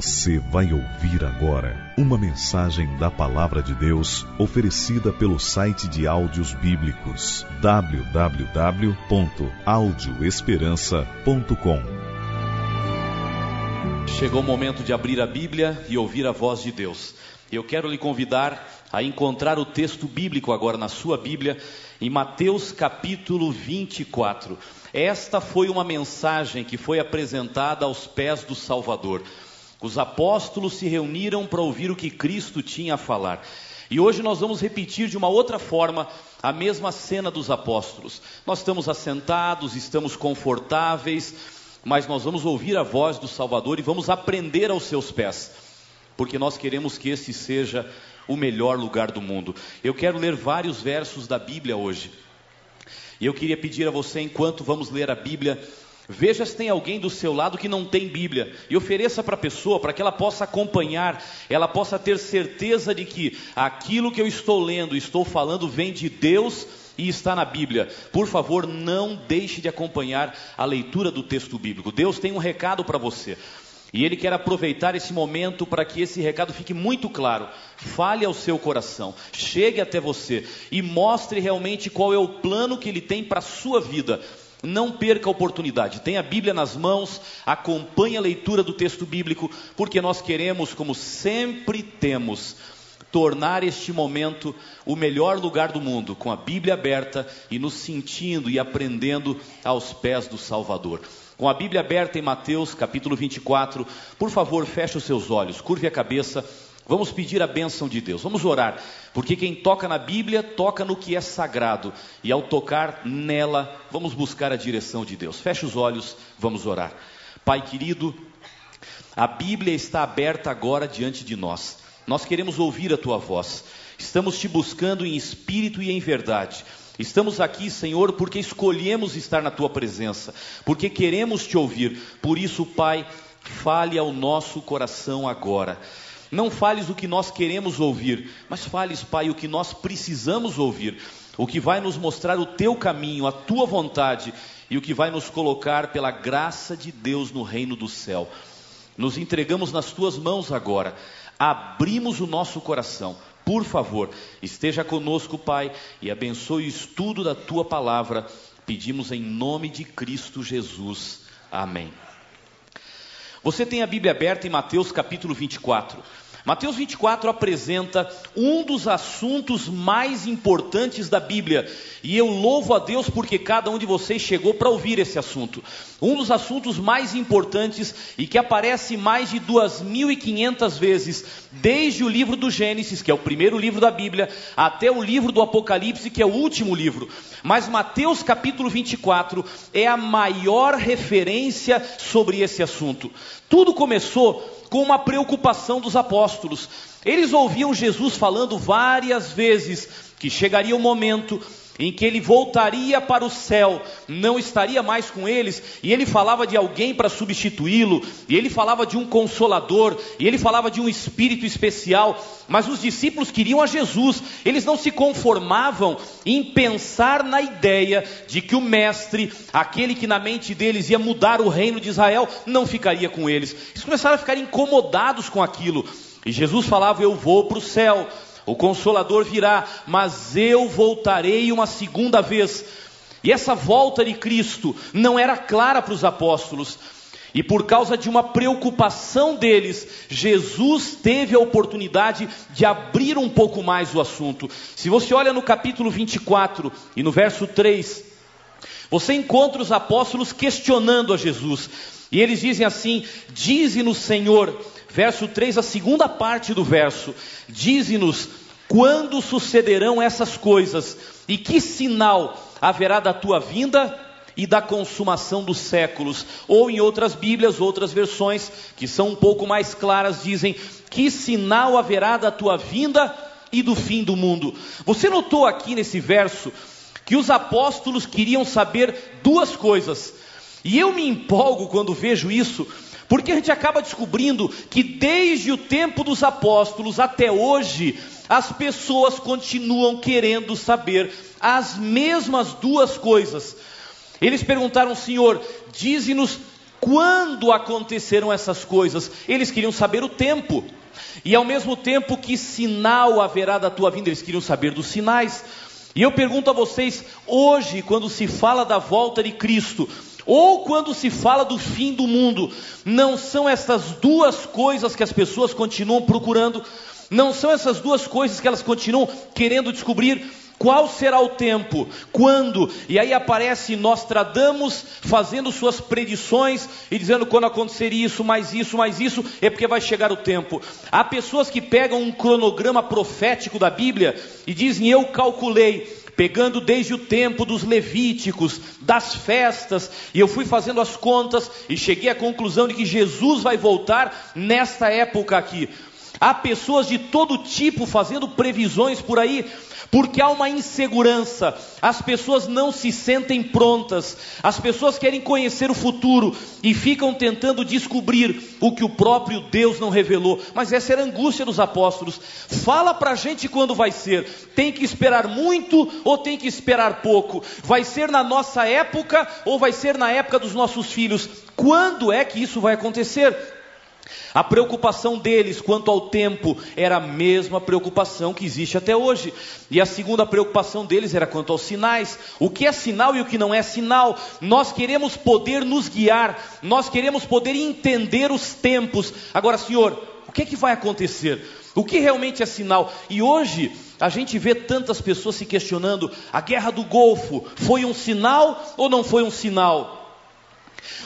Você vai ouvir agora uma mensagem da Palavra de Deus oferecida pelo site de áudios bíblicos www.audioesperança.com. Chegou o momento de abrir a Bíblia e ouvir a voz de Deus. Eu quero lhe convidar a encontrar o texto bíblico agora na sua Bíblia, em Mateus capítulo 24. Esta foi uma mensagem que foi apresentada aos pés do Salvador. Os apóstolos se reuniram para ouvir o que Cristo tinha a falar. E hoje nós vamos repetir de uma outra forma a mesma cena dos apóstolos. Nós estamos assentados, estamos confortáveis, mas nós vamos ouvir a voz do Salvador e vamos aprender aos seus pés, porque nós queremos que esse seja o melhor lugar do mundo. Eu quero ler vários versos da Bíblia hoje. E eu queria pedir a você, enquanto vamos ler a Bíblia, Veja se tem alguém do seu lado que não tem Bíblia e ofereça para a pessoa para que ela possa acompanhar, ela possa ter certeza de que aquilo que eu estou lendo, estou falando, vem de Deus e está na Bíblia. Por favor, não deixe de acompanhar a leitura do texto bíblico. Deus tem um recado para você. E Ele quer aproveitar esse momento para que esse recado fique muito claro. Fale ao seu coração, chegue até você e mostre realmente qual é o plano que Ele tem para a sua vida. Não perca a oportunidade. Tenha a Bíblia nas mãos, acompanhe a leitura do texto bíblico, porque nós queremos, como sempre temos, tornar este momento o melhor lugar do mundo, com a Bíblia aberta e nos sentindo e aprendendo aos pés do Salvador. Com a Bíblia aberta em Mateus capítulo 24, por favor, feche os seus olhos, curve a cabeça Vamos pedir a bênção de Deus, vamos orar, porque quem toca na Bíblia toca no que é sagrado, e ao tocar nela, vamos buscar a direção de Deus. Feche os olhos, vamos orar. Pai querido, a Bíblia está aberta agora diante de nós, nós queremos ouvir a tua voz, estamos te buscando em espírito e em verdade. Estamos aqui, Senhor, porque escolhemos estar na tua presença, porque queremos te ouvir. Por isso, Pai, fale ao nosso coração agora. Não fales o que nós queremos ouvir, mas fales, Pai, o que nós precisamos ouvir, o que vai nos mostrar o teu caminho, a tua vontade e o que vai nos colocar pela graça de Deus no reino do céu. Nos entregamos nas tuas mãos agora, abrimos o nosso coração. Por favor, esteja conosco, Pai, e abençoe o estudo da tua palavra. Pedimos em nome de Cristo Jesus. Amém. Você tem a Bíblia aberta em Mateus capítulo 24. Mateus 24 apresenta um dos assuntos mais importantes da Bíblia, e eu louvo a Deus porque cada um de vocês chegou para ouvir esse assunto. Um dos assuntos mais importantes e que aparece mais de 2.500 vezes, desde o livro do Gênesis, que é o primeiro livro da Bíblia, até o livro do Apocalipse, que é o último livro. Mas Mateus capítulo 24 é a maior referência sobre esse assunto. Tudo começou com uma preocupação dos apóstolos. Eles ouviam Jesus falando várias vezes que chegaria o momento em que ele voltaria para o céu, não estaria mais com eles, e ele falava de alguém para substituí-lo, e ele falava de um consolador, e ele falava de um espírito especial, mas os discípulos queriam a Jesus, eles não se conformavam em pensar na ideia de que o mestre, aquele que na mente deles ia mudar o reino de Israel, não ficaria com eles. Eles começaram a ficar incomodados com aquilo. E Jesus falava: Eu vou para o céu, o consolador virá, mas eu voltarei uma segunda vez. E essa volta de Cristo não era clara para os apóstolos. E por causa de uma preocupação deles, Jesus teve a oportunidade de abrir um pouco mais o assunto. Se você olha no capítulo 24 e no verso 3, você encontra os apóstolos questionando a Jesus. E eles dizem assim: Dize-nos, Senhor, verso 3, a segunda parte do verso, dize-nos quando sucederão essas coisas e que sinal haverá da tua vinda e da consumação dos séculos. Ou em outras Bíblias, outras versões que são um pouco mais claras dizem: que sinal haverá da tua vinda e do fim do mundo. Você notou aqui nesse verso que os apóstolos queriam saber duas coisas. E eu me empolgo quando vejo isso, porque a gente acaba descobrindo que desde o tempo dos apóstolos até hoje, as pessoas continuam querendo saber as mesmas duas coisas. Eles perguntaram, Senhor, dize-nos Quando acontecerão essas coisas? Eles queriam saber o tempo. E ao mesmo tempo, que sinal haverá da tua vinda? Eles queriam saber dos sinais. E eu pergunto a vocês, hoje, quando se fala da volta de Cristo, ou quando se fala do fim do mundo, não são essas duas coisas que as pessoas continuam procurando? Não são essas duas coisas que elas continuam querendo descobrir? Qual será o tempo? Quando? E aí aparece Nostradamus fazendo suas predições e dizendo quando acontecer isso, mais isso, mais isso, é porque vai chegar o tempo. Há pessoas que pegam um cronograma profético da Bíblia e dizem: Eu calculei, pegando desde o tempo dos levíticos, das festas, e eu fui fazendo as contas e cheguei à conclusão de que Jesus vai voltar nesta época aqui. Há pessoas de todo tipo fazendo previsões por aí, porque há uma insegurança, as pessoas não se sentem prontas, as pessoas querem conhecer o futuro e ficam tentando descobrir o que o próprio Deus não revelou. Mas essa era a angústia dos apóstolos. Fala para a gente quando vai ser: tem que esperar muito ou tem que esperar pouco? Vai ser na nossa época ou vai ser na época dos nossos filhos? Quando é que isso vai acontecer? A preocupação deles quanto ao tempo era a mesma preocupação que existe até hoje. E a segunda preocupação deles era quanto aos sinais. O que é sinal e o que não é sinal. Nós queremos poder nos guiar, nós queremos poder entender os tempos. Agora, Senhor, o que é que vai acontecer? O que realmente é sinal? E hoje a gente vê tantas pessoas se questionando: a guerra do Golfo foi um sinal ou não foi um sinal?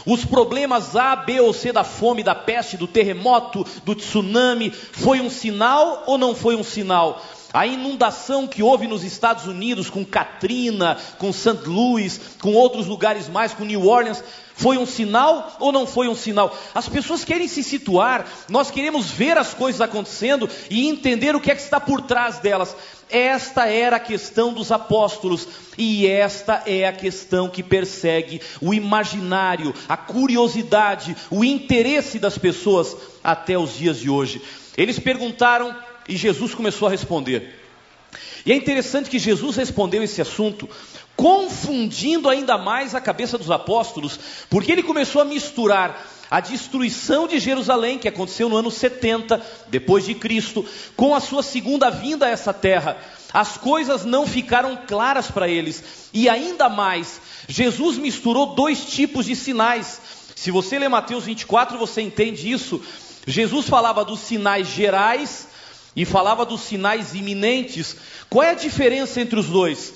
Os problemas A, B ou C da fome, da peste, do terremoto, do tsunami, foi um sinal ou não foi um sinal? A inundação que houve nos Estados Unidos com Katrina, com St. Louis, com outros lugares mais, com New Orleans, foi um sinal ou não foi um sinal? As pessoas querem se situar, nós queremos ver as coisas acontecendo e entender o que é que está por trás delas. Esta era a questão dos apóstolos, e esta é a questão que persegue o imaginário, a curiosidade, o interesse das pessoas até os dias de hoje. Eles perguntaram e Jesus começou a responder. E é interessante que Jesus respondeu esse assunto confundindo ainda mais a cabeça dos apóstolos, porque ele começou a misturar a destruição de Jerusalém, que aconteceu no ano 70 depois de Cristo, com a sua segunda vinda a essa terra. As coisas não ficaram claras para eles, e ainda mais, Jesus misturou dois tipos de sinais. Se você lê Mateus 24, você entende isso. Jesus falava dos sinais gerais e falava dos sinais iminentes. Qual é a diferença entre os dois?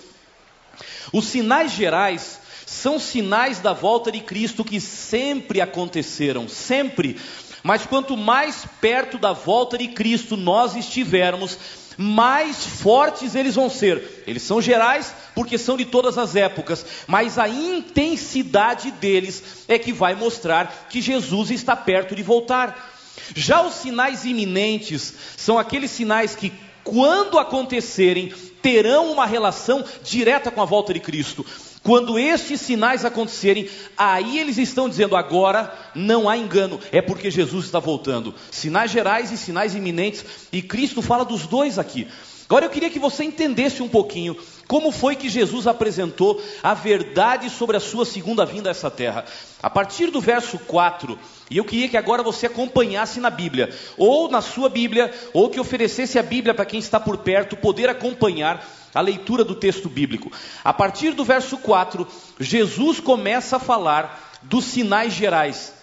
Os sinais gerais são sinais da volta de Cristo que sempre aconteceram, sempre. Mas quanto mais perto da volta de Cristo nós estivermos, mais fortes eles vão ser. Eles são gerais porque são de todas as épocas, mas a intensidade deles é que vai mostrar que Jesus está perto de voltar. Já os sinais iminentes são aqueles sinais que, quando acontecerem, terão uma relação direta com a volta de Cristo. Quando estes sinais acontecerem, aí eles estão dizendo agora não há engano, é porque Jesus está voltando. Sinais gerais e sinais iminentes, e Cristo fala dos dois aqui. Agora eu queria que você entendesse um pouquinho como foi que Jesus apresentou a verdade sobre a sua segunda vinda a essa terra. A partir do verso 4, e eu queria que agora você acompanhasse na Bíblia, ou na sua Bíblia, ou que oferecesse a Bíblia para quem está por perto poder acompanhar a leitura do texto bíblico. A partir do verso 4, Jesus começa a falar dos sinais gerais.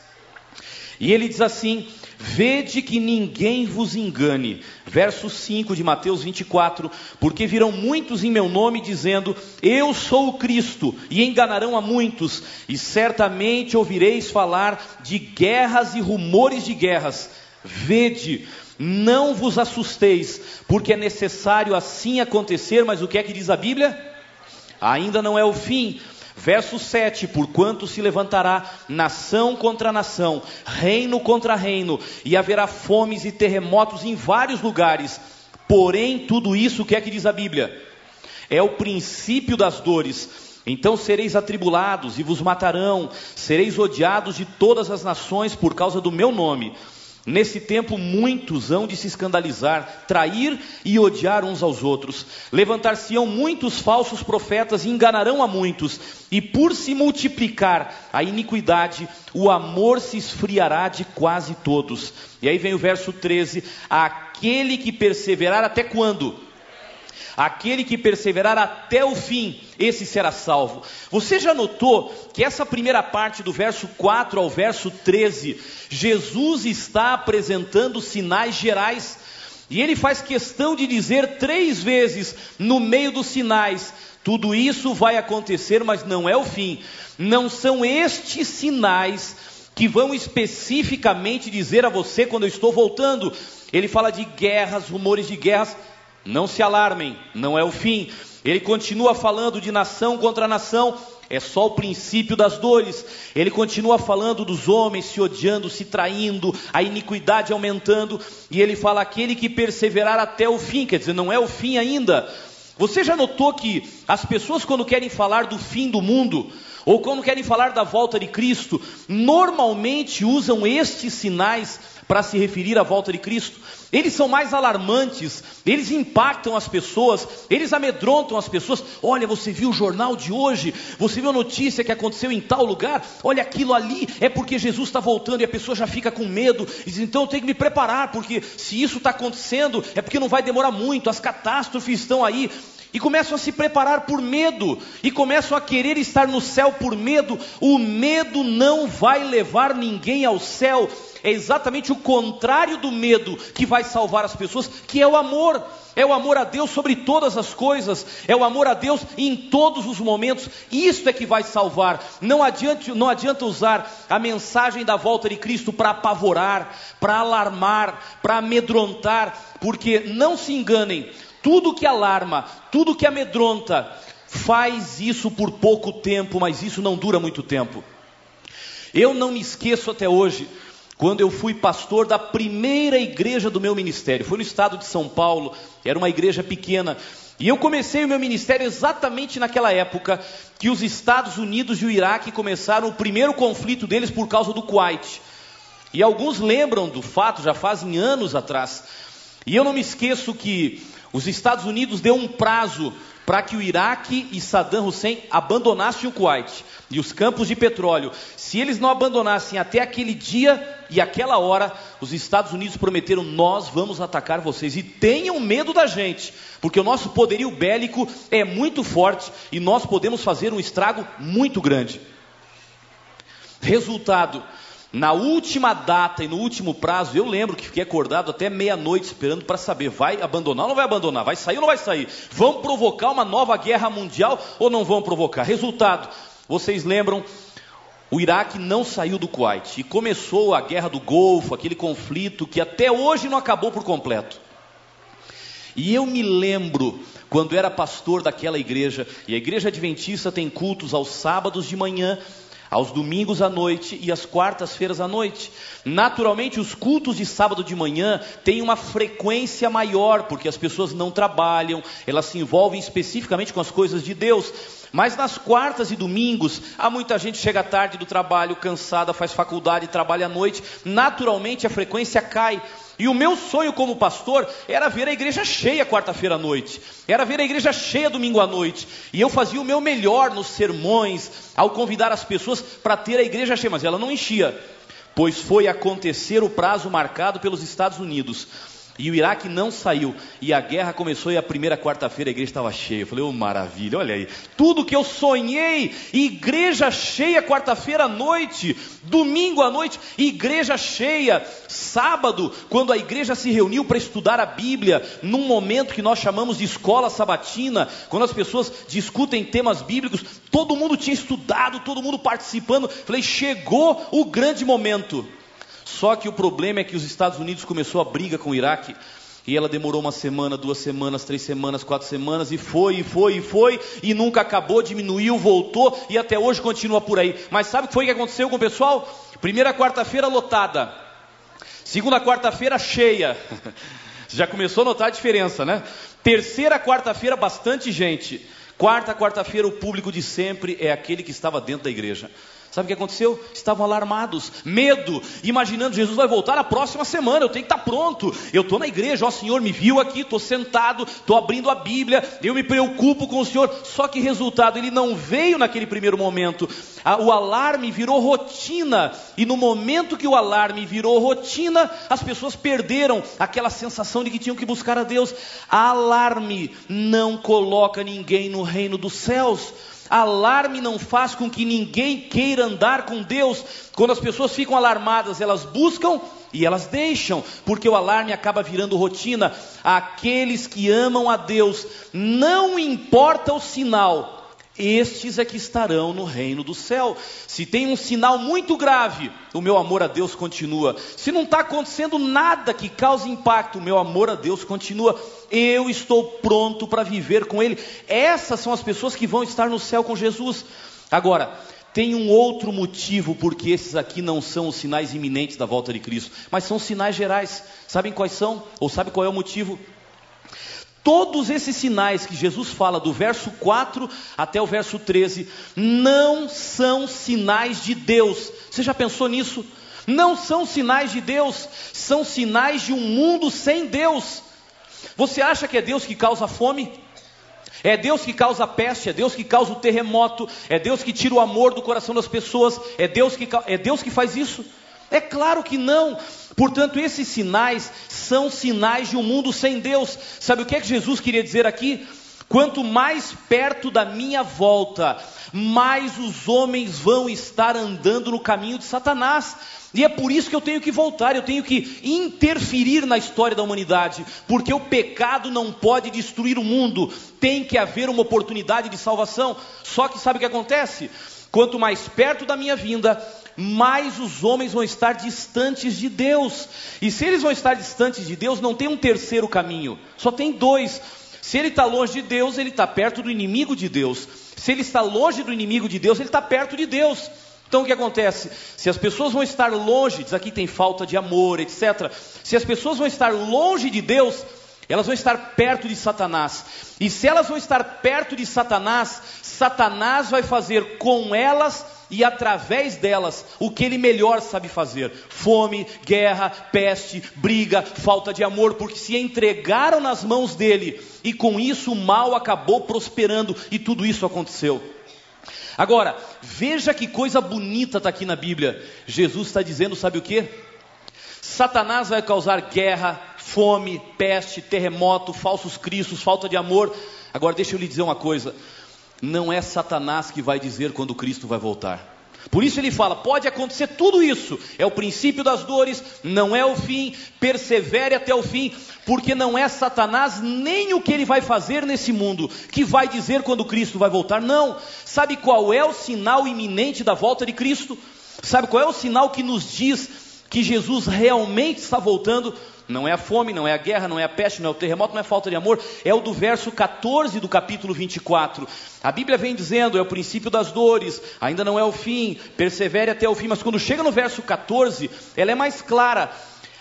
E ele diz assim: Vede que ninguém vos engane. Verso 5 de Mateus 24: Porque virão muitos em meu nome dizendo: Eu sou o Cristo, e enganarão a muitos, e certamente ouvireis falar de guerras e rumores de guerras. Vede, não vos assusteis, porque é necessário assim acontecer, mas o que é que diz a Bíblia? Ainda não é o fim, Verso 7: Porquanto se levantará nação contra nação, reino contra reino, e haverá fomes e terremotos em vários lugares. Porém, tudo isso, o que é que diz a Bíblia? É o princípio das dores. Então sereis atribulados e vos matarão, sereis odiados de todas as nações por causa do meu nome. Nesse tempo, muitos hão de se escandalizar, trair e odiar uns aos outros. Levantar-se-ão muitos falsos profetas e enganarão a muitos. E por se multiplicar a iniquidade, o amor se esfriará de quase todos. E aí vem o verso 13: Aquele que perseverar até quando? Aquele que perseverar até o fim, esse será salvo. Você já notou que essa primeira parte do verso 4 ao verso 13, Jesus está apresentando sinais gerais, e ele faz questão de dizer três vezes no meio dos sinais: tudo isso vai acontecer, mas não é o fim. Não são estes sinais que vão especificamente dizer a você quando eu estou voltando. Ele fala de guerras, rumores de guerras não se alarmem, não é o fim. Ele continua falando de nação contra nação, é só o princípio das dores. Ele continua falando dos homens se odiando, se traindo, a iniquidade aumentando, e ele fala aquele que perseverar até o fim, quer dizer, não é o fim ainda. Você já notou que as pessoas, quando querem falar do fim do mundo, ou quando querem falar da volta de Cristo, normalmente usam estes sinais para se referir à volta de Cristo. Eles são mais alarmantes, eles impactam as pessoas, eles amedrontam as pessoas. Olha, você viu o jornal de hoje? Você viu a notícia que aconteceu em tal lugar? Olha, aquilo ali é porque Jesus está voltando e a pessoa já fica com medo. Diz, então eu tenho que me preparar, porque se isso está acontecendo, é porque não vai demorar muito, as catástrofes estão aí e começam a se preparar por medo, e começam a querer estar no céu por medo. O medo não vai levar ninguém ao céu, é exatamente o contrário do medo que vai salvar as pessoas, que é o amor. É o amor a Deus sobre todas as coisas, é o amor a Deus em todos os momentos. Isto é que vai salvar. Não adianta, não adianta usar a mensagem da volta de Cristo para apavorar, para alarmar, para amedrontar, porque não se enganem, tudo que alarma, tudo que amedronta, faz isso por pouco tempo, mas isso não dura muito tempo. Eu não me esqueço até hoje quando eu fui pastor da primeira igreja do meu ministério. Foi no estado de São Paulo, era uma igreja pequena. E eu comecei o meu ministério exatamente naquela época que os Estados Unidos e o Iraque começaram o primeiro conflito deles por causa do Kuwait. E alguns lembram do fato, já fazem anos atrás. E eu não me esqueço que os Estados Unidos deu um prazo para que o Iraque e Saddam Hussein abandonassem o Kuwait e os campos de petróleo. Se eles não abandonassem até aquele dia e aquela hora, os Estados Unidos prometeram: nós vamos atacar vocês e tenham medo da gente, porque o nosso poderio bélico é muito forte e nós podemos fazer um estrago muito grande. Resultado: na última data e no último prazo, eu lembro que fiquei acordado até meia-noite esperando para saber: vai abandonar ou não vai abandonar? Vai sair ou não vai sair? Vão provocar uma nova guerra mundial ou não vão provocar? Resultado: vocês lembram? O Iraque não saiu do Kuwait e começou a guerra do Golfo, aquele conflito que até hoje não acabou por completo. E eu me lembro quando era pastor daquela igreja, e a igreja adventista tem cultos aos sábados de manhã aos domingos à noite e às quartas-feiras à noite. Naturalmente, os cultos de sábado de manhã têm uma frequência maior, porque as pessoas não trabalham, elas se envolvem especificamente com as coisas de Deus. Mas nas quartas e domingos, há muita gente que chega tarde do trabalho, cansada, faz faculdade, trabalha à noite. Naturalmente, a frequência cai. E o meu sonho como pastor era ver a igreja cheia quarta-feira à noite, era ver a igreja cheia domingo à noite. E eu fazia o meu melhor nos sermões, ao convidar as pessoas para ter a igreja cheia, mas ela não enchia, pois foi acontecer o prazo marcado pelos Estados Unidos. E o Iraque não saiu. E a guerra começou e a primeira quarta-feira a igreja estava cheia. Eu falei, ô oh, maravilha, olha aí. Tudo que eu sonhei, igreja cheia quarta-feira à noite, domingo à noite, igreja cheia. Sábado, quando a igreja se reuniu para estudar a Bíblia, num momento que nós chamamos de escola sabatina, quando as pessoas discutem temas bíblicos, todo mundo tinha estudado, todo mundo participando. Falei, chegou o grande momento. Só que o problema é que os Estados Unidos começou a briga com o Iraque. E ela demorou uma semana, duas semanas, três semanas, quatro semanas, e foi, e foi, e foi, e nunca acabou, diminuiu, voltou, e até hoje continua por aí. Mas sabe o que foi que aconteceu com o pessoal? Primeira quarta-feira lotada, segunda quarta-feira cheia. Já começou a notar a diferença, né? Terceira quarta-feira, bastante gente. Quarta quarta-feira, o público de sempre é aquele que estava dentro da igreja. Sabe o que aconteceu? Estavam alarmados, medo, imaginando Jesus vai voltar na próxima semana, eu tenho que estar pronto. Eu estou na igreja, ó Senhor, me viu aqui, estou sentado, estou abrindo a Bíblia, eu me preocupo com o Senhor. Só que resultado, ele não veio naquele primeiro momento. O alarme virou rotina, e no momento que o alarme virou rotina, as pessoas perderam aquela sensação de que tinham que buscar a Deus. Alarme não coloca ninguém no reino dos céus. Alarme não faz com que ninguém queira andar com Deus. Quando as pessoas ficam alarmadas, elas buscam e elas deixam, porque o alarme acaba virando rotina. Aqueles que amam a Deus, não importa o sinal, estes é que estarão no reino do céu. Se tem um sinal muito grave, o meu amor a Deus continua. Se não está acontecendo nada que cause impacto, o meu amor a Deus continua. Eu estou pronto para viver com Ele. Essas são as pessoas que vão estar no céu com Jesus. Agora, tem um outro motivo porque esses aqui não são os sinais iminentes da volta de Cristo, mas são sinais gerais. Sabem quais são? Ou sabe qual é o motivo? Todos esses sinais que Jesus fala do verso 4 até o verso 13 não são sinais de Deus. Você já pensou nisso? Não são sinais de Deus, são sinais de um mundo sem Deus. Você acha que é Deus que causa fome? É Deus que causa peste, é Deus que causa o terremoto, é Deus que tira o amor do coração das pessoas, é Deus que, é Deus que faz isso? É claro que não. Portanto, esses sinais são sinais de um mundo sem Deus. Sabe o que é que Jesus queria dizer aqui? Quanto mais perto da minha volta, mais os homens vão estar andando no caminho de Satanás. E é por isso que eu tenho que voltar, eu tenho que interferir na história da humanidade, porque o pecado não pode destruir o mundo, tem que haver uma oportunidade de salvação. Só que sabe o que acontece? Quanto mais perto da minha vinda, mais os homens vão estar distantes de Deus. E se eles vão estar distantes de Deus, não tem um terceiro caminho, só tem dois. Se ele está longe de Deus, ele está perto do inimigo de Deus. Se ele está longe do inimigo de Deus, ele está perto de Deus. Então o que acontece? Se as pessoas vão estar longe, diz aqui tem falta de amor, etc. Se as pessoas vão estar longe de Deus, elas vão estar perto de Satanás. E se elas vão estar perto de Satanás, Satanás vai fazer com elas e através delas o que ele melhor sabe fazer: fome, guerra, peste, briga, falta de amor, porque se entregaram nas mãos dele e com isso o mal acabou prosperando e tudo isso aconteceu. Agora, veja que coisa bonita está aqui na Bíblia. Jesus está dizendo, sabe o que? Satanás vai causar guerra, fome, peste, terremoto, falsos cristos, falta de amor. Agora, deixa eu lhe dizer uma coisa: não é Satanás que vai dizer quando Cristo vai voltar. Por isso ele fala: pode acontecer tudo isso, é o princípio das dores, não é o fim, persevere até o fim, porque não é Satanás nem o que ele vai fazer nesse mundo que vai dizer quando Cristo vai voltar, não. Sabe qual é o sinal iminente da volta de Cristo? Sabe qual é o sinal que nos diz que Jesus realmente está voltando? Não é a fome, não é a guerra, não é a peste, não é o terremoto, não é falta de amor, é o do verso 14 do capítulo 24. A Bíblia vem dizendo, é o princípio das dores, ainda não é o fim, persevere até o fim, mas quando chega no verso 14, ela é mais clara.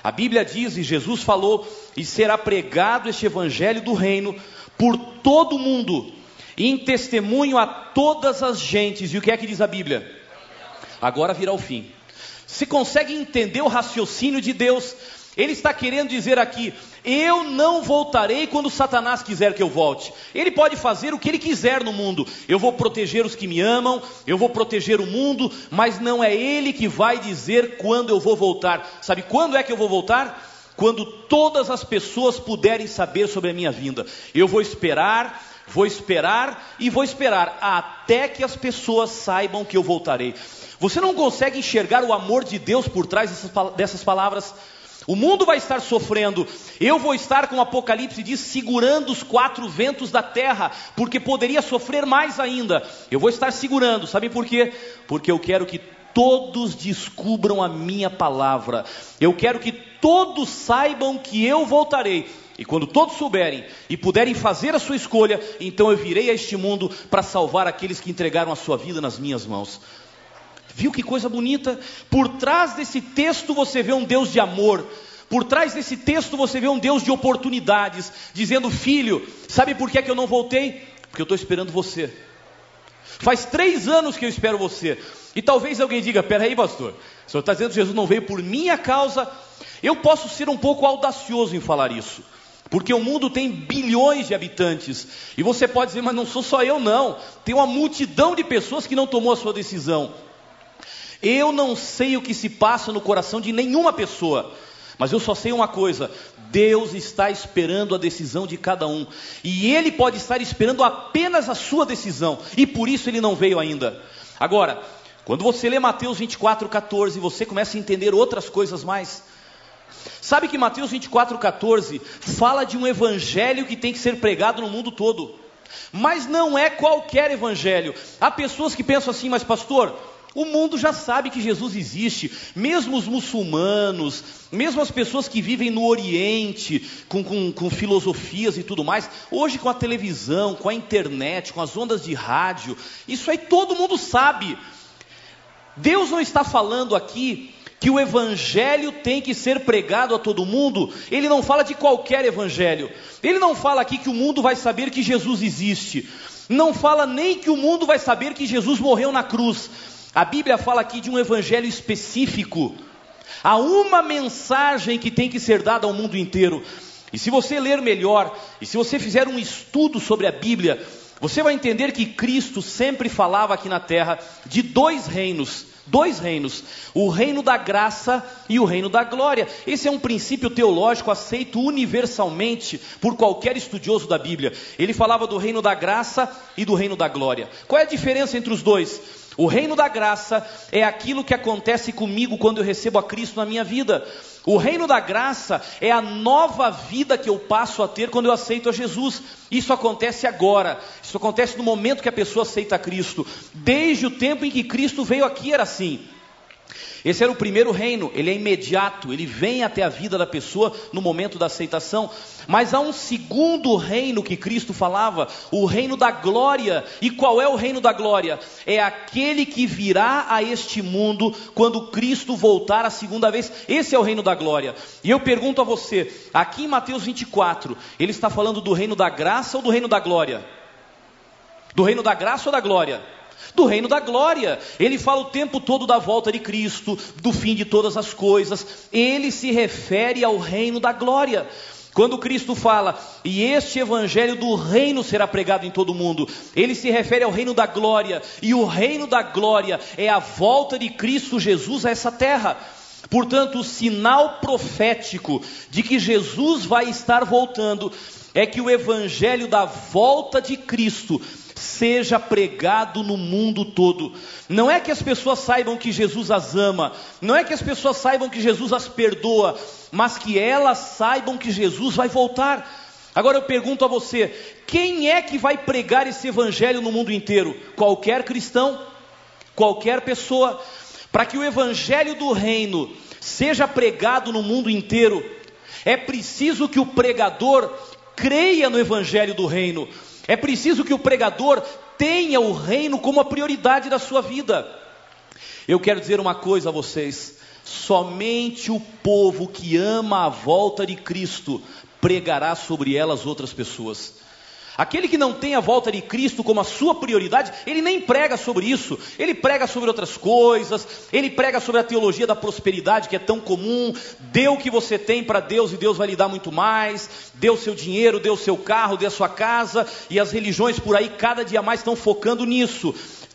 A Bíblia diz, e Jesus falou, e será pregado este evangelho do reino por todo o mundo, em testemunho a todas as gentes. E o que é que diz a Bíblia? Agora virá o fim. Se consegue entender o raciocínio de Deus, ele está querendo dizer aqui: eu não voltarei quando Satanás quiser que eu volte. Ele pode fazer o que ele quiser no mundo. Eu vou proteger os que me amam, eu vou proteger o mundo, mas não é ele que vai dizer quando eu vou voltar. Sabe quando é que eu vou voltar? Quando todas as pessoas puderem saber sobre a minha vinda. Eu vou esperar, vou esperar e vou esperar até que as pessoas saibam que eu voltarei. Você não consegue enxergar o amor de Deus por trás dessas palavras? O mundo vai estar sofrendo. Eu vou estar, como Apocalipse diz, segurando os quatro ventos da terra, porque poderia sofrer mais ainda. Eu vou estar segurando, sabem por quê? Porque eu quero que todos descubram a minha palavra. Eu quero que todos saibam que eu voltarei. E quando todos souberem e puderem fazer a sua escolha, então eu virei a este mundo para salvar aqueles que entregaram a sua vida nas minhas mãos. Viu que coisa bonita? Por trás desse texto você vê um Deus de amor. Por trás desse texto você vê um Deus de oportunidades, dizendo: Filho, sabe por que, é que eu não voltei? Porque eu estou esperando você. Faz três anos que eu espero você. E talvez alguém diga: peraí, pastor, o senhor está dizendo que Jesus não veio por minha causa. Eu posso ser um pouco audacioso em falar isso. Porque o mundo tem bilhões de habitantes. E você pode dizer, mas não sou só eu, não. Tem uma multidão de pessoas que não tomou a sua decisão. Eu não sei o que se passa no coração de nenhuma pessoa. Mas eu só sei uma coisa: Deus está esperando a decisão de cada um. E Ele pode estar esperando apenas a sua decisão. E por isso Ele não veio ainda. Agora, quando você lê Mateus 24, 14, você começa a entender outras coisas mais. Sabe que Mateus 24, 14 fala de um evangelho que tem que ser pregado no mundo todo. Mas não é qualquer evangelho. Há pessoas que pensam assim, mas pastor, o mundo já sabe que Jesus existe, mesmo os muçulmanos, mesmo as pessoas que vivem no Oriente, com, com, com, filosofias e tudo mais, hoje com a televisão, com a internet, com as ondas de rádio, isso aí todo mundo sabe. Deus não está falando aqui que o evangelho tem que ser pregado a todo mundo, ele não fala de qualquer evangelho. Ele não fala aqui que o mundo vai saber que Jesus existe. Não fala nem que o mundo vai saber que Jesus morreu na cruz. A Bíblia fala aqui de um evangelho específico. Há uma mensagem que tem que ser dada ao mundo inteiro. E se você ler melhor, e se você fizer um estudo sobre a Bíblia, você vai entender que Cristo sempre falava aqui na terra de dois reinos Dois reinos, o reino da graça e o reino da glória. Esse é um princípio teológico aceito universalmente por qualquer estudioso da Bíblia. Ele falava do reino da graça e do reino da glória. Qual é a diferença entre os dois? O reino da graça é aquilo que acontece comigo quando eu recebo a Cristo na minha vida. O reino da graça é a nova vida que eu passo a ter quando eu aceito a Jesus. Isso acontece agora. Isso acontece no momento que a pessoa aceita a Cristo. Desde o tempo em que Cristo veio aqui era assim. Esse era o primeiro reino, ele é imediato, ele vem até a vida da pessoa no momento da aceitação. Mas há um segundo reino que Cristo falava, o reino da glória. E qual é o reino da glória? É aquele que virá a este mundo quando Cristo voltar a segunda vez. Esse é o reino da glória. E eu pergunto a você, aqui em Mateus 24, ele está falando do reino da graça ou do reino da glória? Do reino da graça ou da glória? Do reino da glória. Ele fala o tempo todo da volta de Cristo, do fim de todas as coisas. Ele se refere ao reino da glória. Quando Cristo fala, e este evangelho do reino será pregado em todo o mundo, ele se refere ao reino da glória, e o reino da glória é a volta de Cristo Jesus a essa terra. Portanto, o sinal profético de que Jesus vai estar voltando é que o evangelho da volta de Cristo seja pregado no mundo todo. Não é que as pessoas saibam que Jesus as ama, não é que as pessoas saibam que Jesus as perdoa, mas que elas saibam que Jesus vai voltar. Agora eu pergunto a você: quem é que vai pregar esse evangelho no mundo inteiro? Qualquer cristão, qualquer pessoa. Para que o evangelho do reino seja pregado no mundo inteiro, é preciso que o pregador creia no evangelho do reino. É preciso que o pregador tenha o reino como a prioridade da sua vida. Eu quero dizer uma coisa a vocês: somente o povo que ama a volta de Cristo pregará sobre elas outras pessoas. Aquele que não tem a volta de Cristo como a sua prioridade, ele nem prega sobre isso, ele prega sobre outras coisas, ele prega sobre a teologia da prosperidade que é tão comum. Dê o que você tem para Deus e Deus vai lhe dar muito mais. Dê o seu dinheiro, dê o seu carro, dê a sua casa, e as religiões por aí cada dia mais estão focando nisso.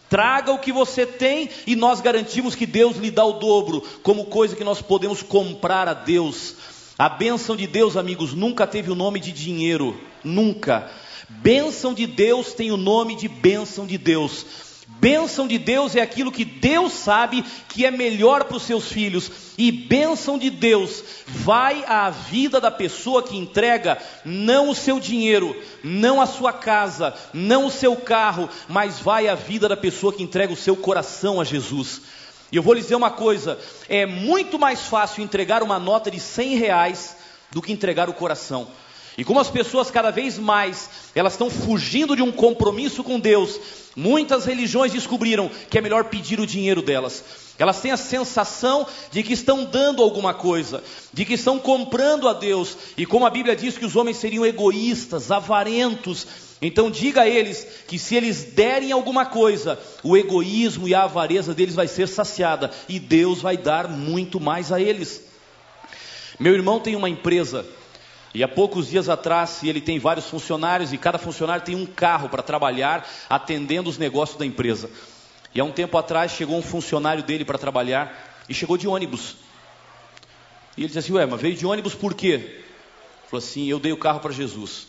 Traga o que você tem e nós garantimos que Deus lhe dá o dobro, como coisa que nós podemos comprar a Deus. A bênção de Deus, amigos, nunca teve o nome de dinheiro, nunca. Bênção de Deus tem o nome de bênção de Deus. Bênção de Deus é aquilo que Deus sabe que é melhor para os seus filhos, e bênção de Deus vai à vida da pessoa que entrega não o seu dinheiro, não a sua casa, não o seu carro, mas vai à vida da pessoa que entrega o seu coração a Jesus. E eu vou lhe dizer uma coisa: é muito mais fácil entregar uma nota de 100 reais do que entregar o coração. E como as pessoas cada vez mais elas estão fugindo de um compromisso com Deus, muitas religiões descobriram que é melhor pedir o dinheiro delas. Elas têm a sensação de que estão dando alguma coisa, de que estão comprando a Deus. E como a Bíblia diz que os homens seriam egoístas, avarentos, então diga a eles que se eles derem alguma coisa, o egoísmo e a avareza deles vai ser saciada e Deus vai dar muito mais a eles. Meu irmão tem uma empresa e há poucos dias atrás ele tem vários funcionários e cada funcionário tem um carro para trabalhar atendendo os negócios da empresa. E há um tempo atrás chegou um funcionário dele para trabalhar e chegou de ônibus. E ele disse assim: Ué, mas veio de ônibus por quê? Falou assim: Eu dei o carro para Jesus.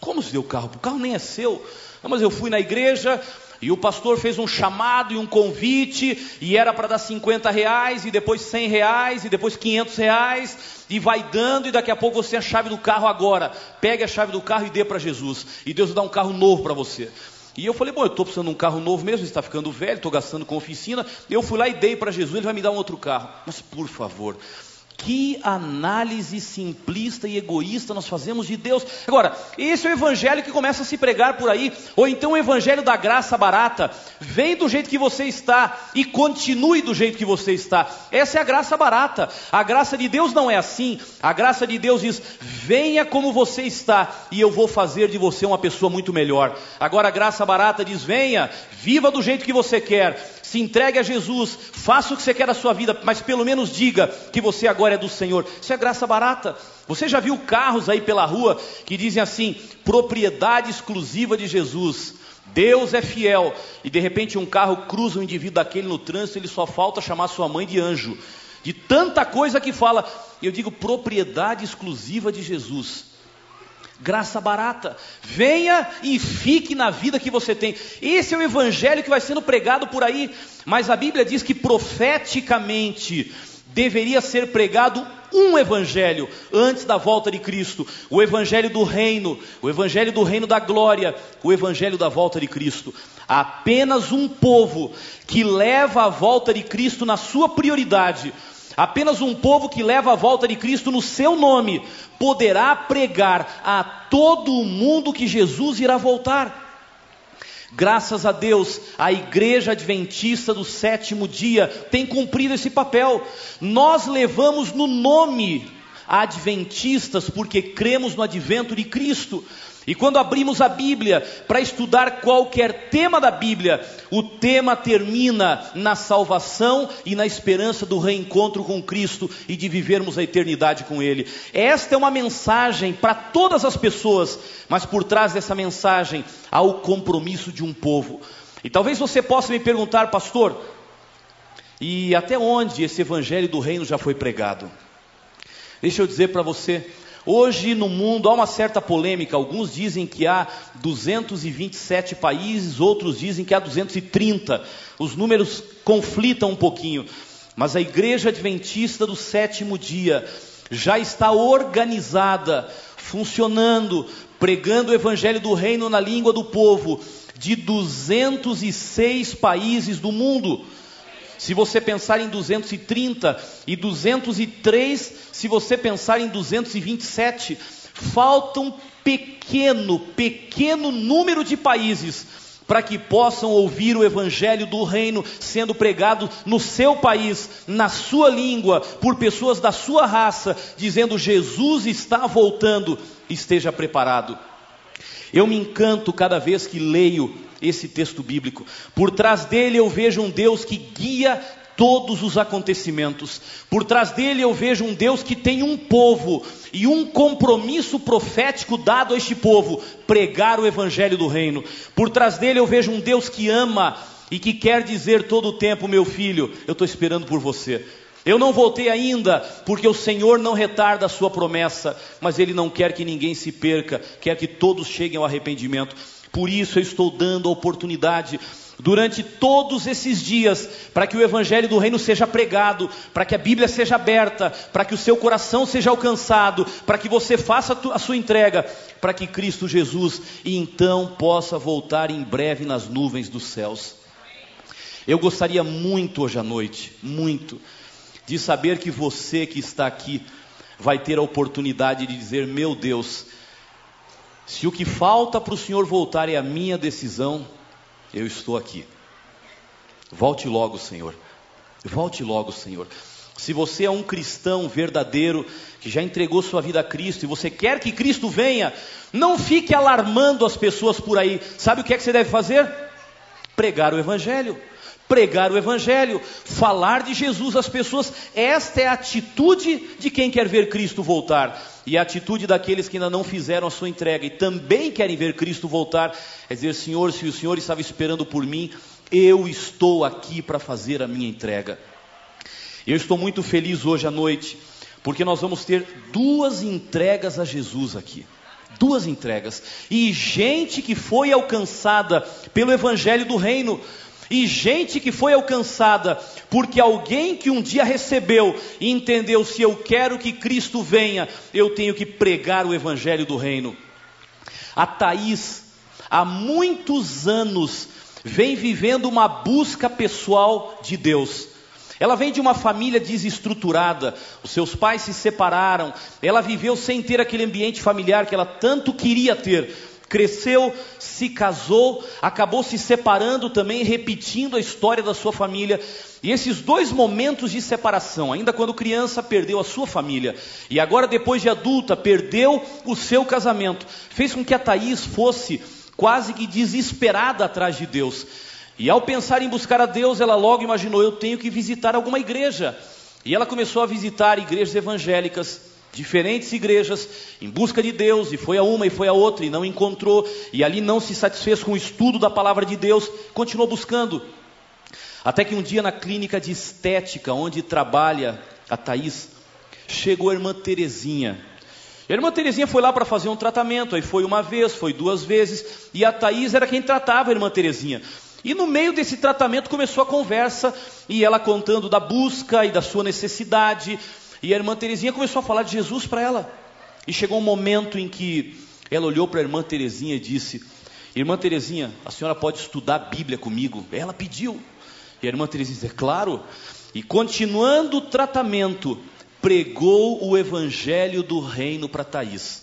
Como você deu o carro? O carro nem é seu. Não, mas eu fui na igreja e o pastor fez um chamado e um convite e era para dar 50 reais e depois 100 reais e depois 500 reais e vai dando e daqui a pouco você tem a chave do carro agora. Pegue a chave do carro e dê para Jesus e Deus dá um carro novo para você. E eu falei, bom, eu estou precisando de um carro novo mesmo, está ficando velho, estou gastando com oficina. Eu fui lá e dei para Jesus, ele vai me dar um outro carro. Mas por favor, que análise simplista e egoísta nós fazemos de Deus. Agora, esse é o evangelho que começa a se pregar por aí, ou então o evangelho da graça barata. Vem do jeito que você está e continue do jeito que você está. Essa é a graça barata. A graça de Deus não é assim. A graça de Deus diz: venha como você está e eu vou fazer de você uma pessoa muito melhor. Agora a graça barata diz: venha, viva do jeito que você quer se entregue a Jesus, faça o que você quer da sua vida, mas pelo menos diga que você agora é do Senhor. Isso é graça barata. Você já viu carros aí pela rua que dizem assim: propriedade exclusiva de Jesus. Deus é fiel. E de repente um carro cruza um indivíduo daquele no trânsito, ele só falta chamar sua mãe de anjo. De tanta coisa que fala, eu digo propriedade exclusiva de Jesus graça barata. Venha e fique na vida que você tem. Esse é o evangelho que vai sendo pregado por aí, mas a Bíblia diz que profeticamente deveria ser pregado um evangelho antes da volta de Cristo, o evangelho do reino, o evangelho do reino da glória, o evangelho da volta de Cristo. Apenas um povo que leva a volta de Cristo na sua prioridade Apenas um povo que leva a volta de Cristo no seu nome poderá pregar a todo o mundo que Jesus irá voltar. Graças a Deus, a Igreja Adventista do sétimo dia tem cumprido esse papel. Nós levamos no nome adventistas porque cremos no advento de Cristo. E quando abrimos a Bíblia para estudar qualquer tema da Bíblia, o tema termina na salvação e na esperança do reencontro com Cristo e de vivermos a eternidade com Ele. Esta é uma mensagem para todas as pessoas, mas por trás dessa mensagem há o compromisso de um povo. E talvez você possa me perguntar, pastor, e até onde esse evangelho do reino já foi pregado? Deixa eu dizer para você, Hoje no mundo há uma certa polêmica. Alguns dizem que há 227 países, outros dizem que há 230. Os números conflitam um pouquinho. Mas a Igreja Adventista do sétimo dia já está organizada, funcionando, pregando o Evangelho do Reino na língua do povo, de 206 países do mundo. Se você pensar em 230 e 203, se você pensar em 227, falta um pequeno, pequeno número de países para que possam ouvir o evangelho do reino sendo pregado no seu país, na sua língua, por pessoas da sua raça, dizendo: Jesus está voltando, esteja preparado. Eu me encanto cada vez que leio esse texto bíblico. Por trás dele eu vejo um Deus que guia todos os acontecimentos. Por trás dele eu vejo um Deus que tem um povo e um compromisso profético dado a este povo: pregar o evangelho do reino. Por trás dele eu vejo um Deus que ama e que quer dizer todo o tempo: meu filho, eu estou esperando por você. Eu não voltei ainda, porque o Senhor não retarda a sua promessa, mas Ele não quer que ninguém se perca, quer que todos cheguem ao arrependimento. Por isso eu estou dando a oportunidade durante todos esses dias para que o evangelho do reino seja pregado, para que a Bíblia seja aberta, para que o seu coração seja alcançado, para que você faça a sua entrega, para que Cristo Jesus então possa voltar em breve nas nuvens dos céus. Eu gostaria muito hoje à noite, muito, de saber que você que está aqui vai ter a oportunidade de dizer: Meu Deus, se o que falta para o Senhor voltar é a minha decisão, eu estou aqui. Volte logo, Senhor. Volte logo, Senhor. Se você é um cristão verdadeiro, que já entregou sua vida a Cristo e você quer que Cristo venha, não fique alarmando as pessoas por aí. Sabe o que é que você deve fazer? Pregar o Evangelho. Pregar o Evangelho, falar de Jesus às pessoas, esta é a atitude de quem quer ver Cristo voltar, e a atitude daqueles que ainda não fizeram a sua entrega e também querem ver Cristo voltar, é dizer: Senhor, se o Senhor estava esperando por mim, eu estou aqui para fazer a minha entrega. Eu estou muito feliz hoje à noite, porque nós vamos ter duas entregas a Jesus aqui. Duas entregas. E gente que foi alcançada pelo Evangelho do Reino. E gente que foi alcançada porque alguém que um dia recebeu e entendeu: se eu quero que Cristo venha, eu tenho que pregar o Evangelho do Reino. A Thaís, há muitos anos, vem vivendo uma busca pessoal de Deus. Ela vem de uma família desestruturada, os seus pais se separaram, ela viveu sem ter aquele ambiente familiar que ela tanto queria ter. Cresceu, se casou, acabou se separando também, repetindo a história da sua família. E esses dois momentos de separação, ainda quando criança perdeu a sua família, e agora depois de adulta perdeu o seu casamento, fez com que a Thaís fosse quase que desesperada atrás de Deus. E ao pensar em buscar a Deus, ela logo imaginou: eu tenho que visitar alguma igreja. E ela começou a visitar igrejas evangélicas, diferentes igrejas, em busca de Deus, e foi a uma e foi a outra, e não encontrou, e ali não se satisfez com o estudo da palavra de Deus, continuou buscando. Até que um dia na clínica de estética, onde trabalha a Thaís, chegou a irmã Terezinha. A irmã Terezinha foi lá para fazer um tratamento, aí foi uma vez, foi duas vezes, e a Thaís era quem tratava a irmã Terezinha. E no meio desse tratamento começou a conversa, e ela contando da busca e da sua necessidade, e a irmã Terezinha começou a falar de Jesus para ela. E chegou um momento em que ela olhou para a irmã Terezinha e disse: Irmã Terezinha, a senhora pode estudar a Bíblia comigo? Ela pediu. E a irmã Terezinha disse: Claro. E continuando o tratamento, pregou o evangelho do reino para Thaís.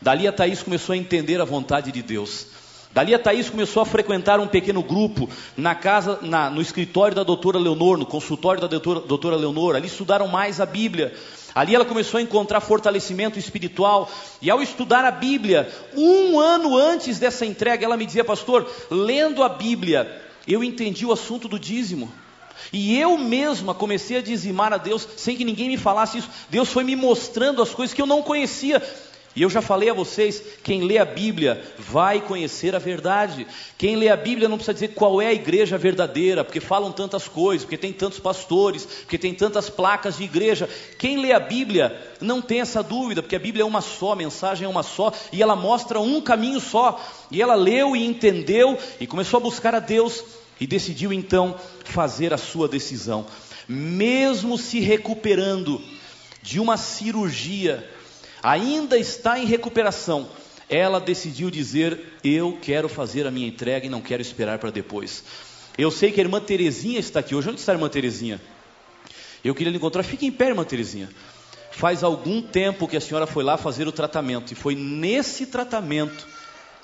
Dali a Thaís começou a entender a vontade de Deus. Dali a Thaís começou a frequentar um pequeno grupo na casa, na, no escritório da doutora Leonor, no consultório da doutora, doutora Leonor. Ali estudaram mais a Bíblia. Ali ela começou a encontrar fortalecimento espiritual. E ao estudar a Bíblia, um ano antes dessa entrega, ela me dizia, pastor, lendo a Bíblia, eu entendi o assunto do dízimo. E eu mesma comecei a dizimar a Deus sem que ninguém me falasse isso. Deus foi me mostrando as coisas que eu não conhecia. E eu já falei a vocês: quem lê a Bíblia vai conhecer a verdade. Quem lê a Bíblia não precisa dizer qual é a igreja verdadeira, porque falam tantas coisas, porque tem tantos pastores, porque tem tantas placas de igreja. Quem lê a Bíblia não tem essa dúvida, porque a Bíblia é uma só, a mensagem é uma só, e ela mostra um caminho só. E ela leu e entendeu e começou a buscar a Deus e decidiu então fazer a sua decisão, mesmo se recuperando de uma cirurgia ainda está em recuperação, ela decidiu dizer: Eu quero fazer a minha entrega e não quero esperar para depois. Eu sei que a irmã Terezinha está aqui hoje. Onde está a irmã Terezinha? Eu queria lhe encontrar. Fique em pé, irmã Terezinha. Faz algum tempo que a senhora foi lá fazer o tratamento, e foi nesse tratamento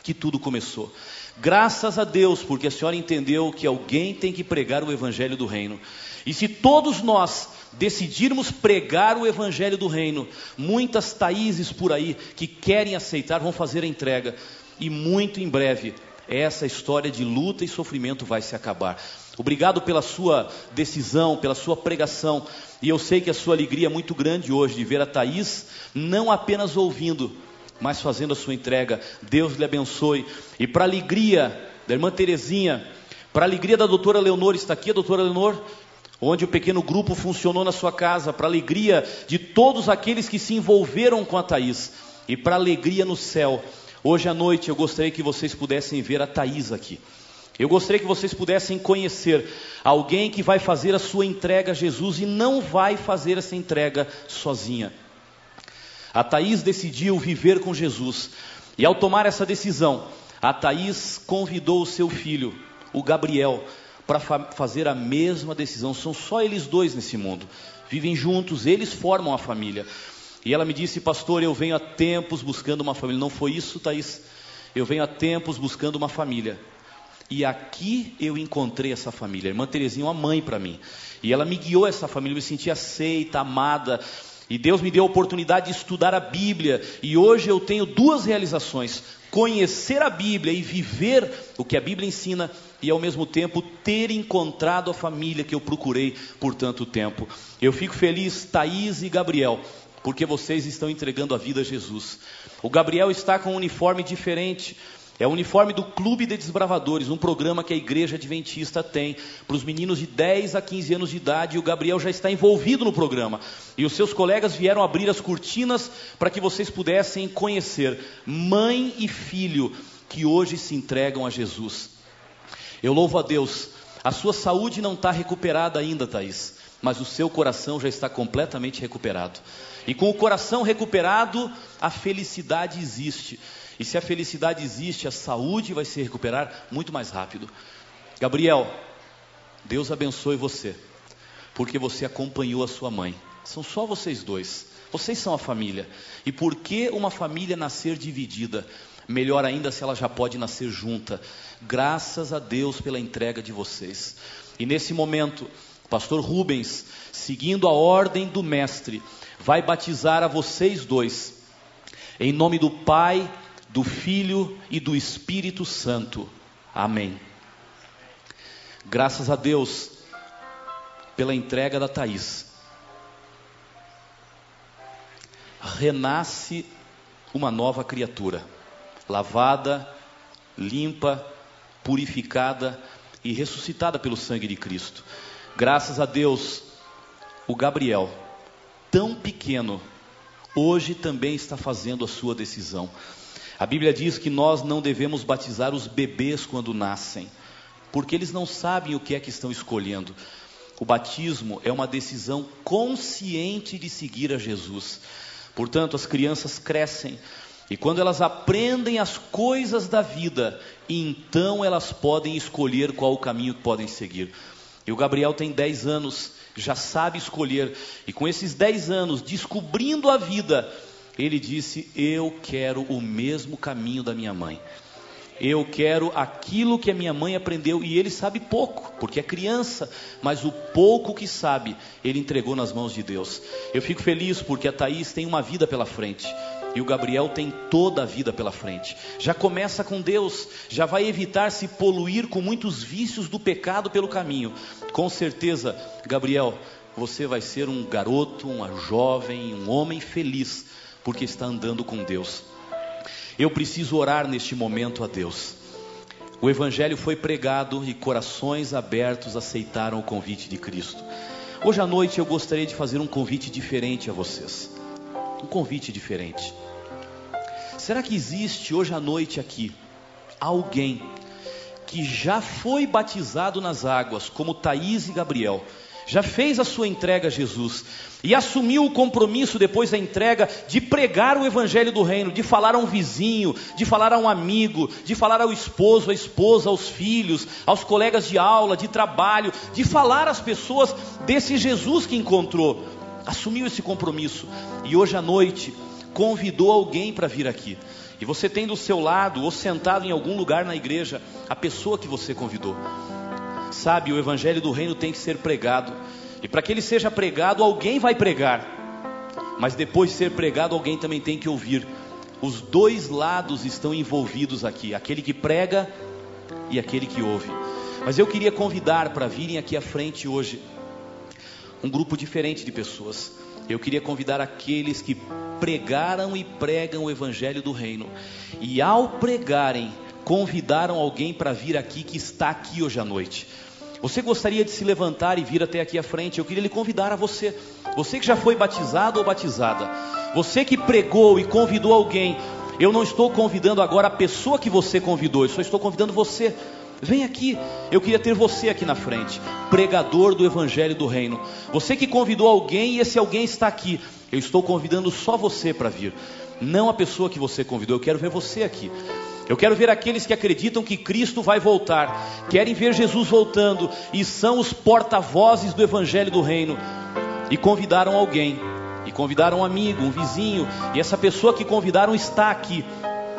que tudo começou. Graças a Deus, porque a senhora entendeu que alguém tem que pregar o evangelho do reino. E se todos nós decidirmos pregar o evangelho do reino, muitas Taíses por aí que querem aceitar vão fazer a entrega. E muito em breve, essa história de luta e sofrimento vai se acabar. Obrigado pela sua decisão, pela sua pregação. E eu sei que a sua alegria é muito grande hoje de ver a Thaís não apenas ouvindo, mas fazendo a sua entrega. Deus lhe abençoe. E para alegria da irmã Terezinha, para alegria da doutora Leonor, está aqui a doutora Leonor? Onde o pequeno grupo funcionou na sua casa, para alegria de todos aqueles que se envolveram com a Thaís e para alegria no céu. Hoje à noite eu gostaria que vocês pudessem ver a Thaís aqui. Eu gostaria que vocês pudessem conhecer alguém que vai fazer a sua entrega a Jesus e não vai fazer essa entrega sozinha. A Thaís decidiu viver com Jesus. E ao tomar essa decisão, a Thaís convidou o seu filho, o Gabriel, para fa fazer a mesma decisão. São só eles dois nesse mundo. vivem juntos, eles formam a família. E ela me disse, pastor, eu venho há tempos buscando uma família. Não foi isso, Thaís? Eu venho há tempos buscando uma família. E aqui eu encontrei essa família. A irmã Terezinha é uma mãe para mim. E ela me guiou essa família, eu me senti aceita, amada. E Deus me deu a oportunidade de estudar a Bíblia. E hoje eu tenho duas realizações: conhecer a Bíblia e viver o que a Bíblia ensina, e ao mesmo tempo ter encontrado a família que eu procurei por tanto tempo. Eu fico feliz, Thaís e Gabriel, porque vocês estão entregando a vida a Jesus. O Gabriel está com um uniforme diferente. É o uniforme do Clube de Desbravadores, um programa que a igreja adventista tem para os meninos de 10 a 15 anos de idade, e o Gabriel já está envolvido no programa. E os seus colegas vieram abrir as cortinas para que vocês pudessem conhecer mãe e filho que hoje se entregam a Jesus. Eu louvo a Deus. A sua saúde não está recuperada ainda, Thaís, mas o seu coração já está completamente recuperado. E com o coração recuperado, a felicidade existe. E se a felicidade existe, a saúde vai se recuperar muito mais rápido. Gabriel, Deus abençoe você, porque você acompanhou a sua mãe. São só vocês dois. Vocês são a família. E por que uma família nascer dividida? Melhor ainda se ela já pode nascer junta. Graças a Deus pela entrega de vocês. E nesse momento, pastor Rubens, seguindo a ordem do mestre, vai batizar a vocês dois. Em nome do Pai, do Filho e do Espírito Santo. Amém. Graças a Deus pela entrega da Thaís. Renasce uma nova criatura, lavada, limpa, purificada e ressuscitada pelo sangue de Cristo. Graças a Deus, o Gabriel, tão pequeno, hoje também está fazendo a sua decisão. A Bíblia diz que nós não devemos batizar os bebês quando nascem, porque eles não sabem o que é que estão escolhendo. O batismo é uma decisão consciente de seguir a Jesus. Portanto, as crianças crescem e quando elas aprendem as coisas da vida, então elas podem escolher qual o caminho que podem seguir. E o Gabriel tem 10 anos, já sabe escolher, e com esses 10 anos, descobrindo a vida, ele disse: Eu quero o mesmo caminho da minha mãe. Eu quero aquilo que a minha mãe aprendeu. E ele sabe pouco, porque é criança, mas o pouco que sabe, ele entregou nas mãos de Deus. Eu fico feliz porque a Thaís tem uma vida pela frente. E o Gabriel tem toda a vida pela frente. Já começa com Deus, já vai evitar se poluir com muitos vícios do pecado pelo caminho. Com certeza, Gabriel, você vai ser um garoto, uma jovem, um homem feliz porque está andando com Deus. Eu preciso orar neste momento a Deus. O Evangelho foi pregado e corações abertos aceitaram o convite de Cristo. Hoje à noite eu gostaria de fazer um convite diferente a vocês. Um convite diferente. Será que existe hoje à noite aqui alguém que já foi batizado nas águas, como Thaís e Gabriel, já fez a sua entrega a Jesus e assumiu o compromisso depois da entrega de pregar o evangelho do reino, de falar a um vizinho, de falar a um amigo, de falar ao esposo, à esposa, aos filhos, aos colegas de aula, de trabalho, de falar às pessoas desse Jesus que encontrou. Assumiu esse compromisso e hoje à noite convidou alguém para vir aqui. E você tem do seu lado ou sentado em algum lugar na igreja a pessoa que você convidou. Sabe, o evangelho do reino tem que ser pregado. E para que ele seja pregado, alguém vai pregar. Mas depois de ser pregado, alguém também tem que ouvir. Os dois lados estão envolvidos aqui: aquele que prega e aquele que ouve. Mas eu queria convidar para virem aqui à frente hoje um grupo diferente de pessoas. Eu queria convidar aqueles que pregaram e pregam o evangelho do reino. E ao pregarem, convidaram alguém para vir aqui que está aqui hoje à noite. Você gostaria de se levantar e vir até aqui à frente? Eu queria lhe convidar a você. Você que já foi batizado ou batizada. Você que pregou e convidou alguém. Eu não estou convidando agora a pessoa que você convidou, eu só estou convidando você. Vem aqui, eu queria ter você aqui na frente, pregador do Evangelho do Reino. Você que convidou alguém e esse alguém está aqui. Eu estou convidando só você para vir, não a pessoa que você convidou. Eu quero ver você aqui. Eu quero ver aqueles que acreditam que Cristo vai voltar, querem ver Jesus voltando e são os porta-vozes do Evangelho do Reino. e convidaram alguém, e convidaram um amigo, um vizinho, e essa pessoa que convidaram está aqui.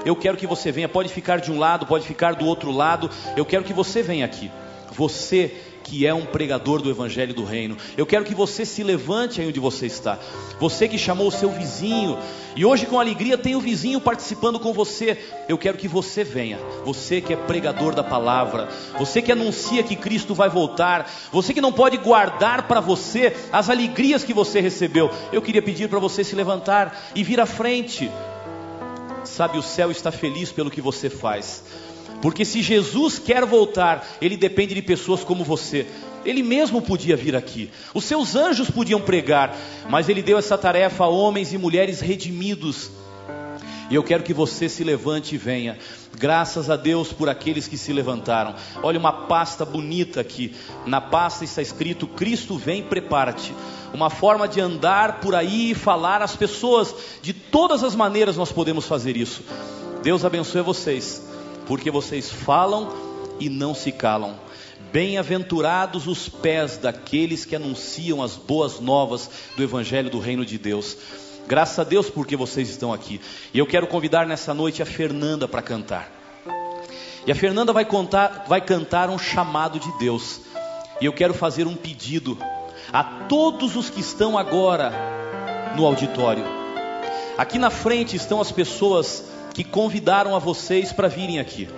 Eu quero que você venha, pode ficar de um lado, pode ficar do outro lado, eu quero que você venha aqui. Você que é um pregador do Evangelho do Reino. Eu quero que você se levante aí onde você está. Você que chamou o seu vizinho e hoje com alegria tem o vizinho participando com você. Eu quero que você venha. Você que é pregador da palavra. Você que anuncia que Cristo vai voltar. Você que não pode guardar para você as alegrias que você recebeu. Eu queria pedir para você se levantar e vir à frente. Sabe, o céu está feliz pelo que você faz. Porque se Jesus quer voltar, ele depende de pessoas como você. Ele mesmo podia vir aqui, os seus anjos podiam pregar, mas ele deu essa tarefa a homens e mulheres redimidos. E eu quero que você se levante e venha. Graças a Deus por aqueles que se levantaram. Olha uma pasta bonita aqui. Na pasta está escrito: Cristo vem, prepara-te. Uma forma de andar por aí e falar às pessoas. De todas as maneiras nós podemos fazer isso. Deus abençoe vocês porque vocês falam e não se calam. Bem-aventurados os pés daqueles que anunciam as boas novas do Evangelho do Reino de Deus. Graças a Deus porque vocês estão aqui. E eu quero convidar nessa noite a Fernanda para cantar. E a Fernanda vai, contar, vai cantar um chamado de Deus. E eu quero fazer um pedido a todos os que estão agora no auditório. Aqui na frente estão as pessoas que convidaram a vocês para virem aqui.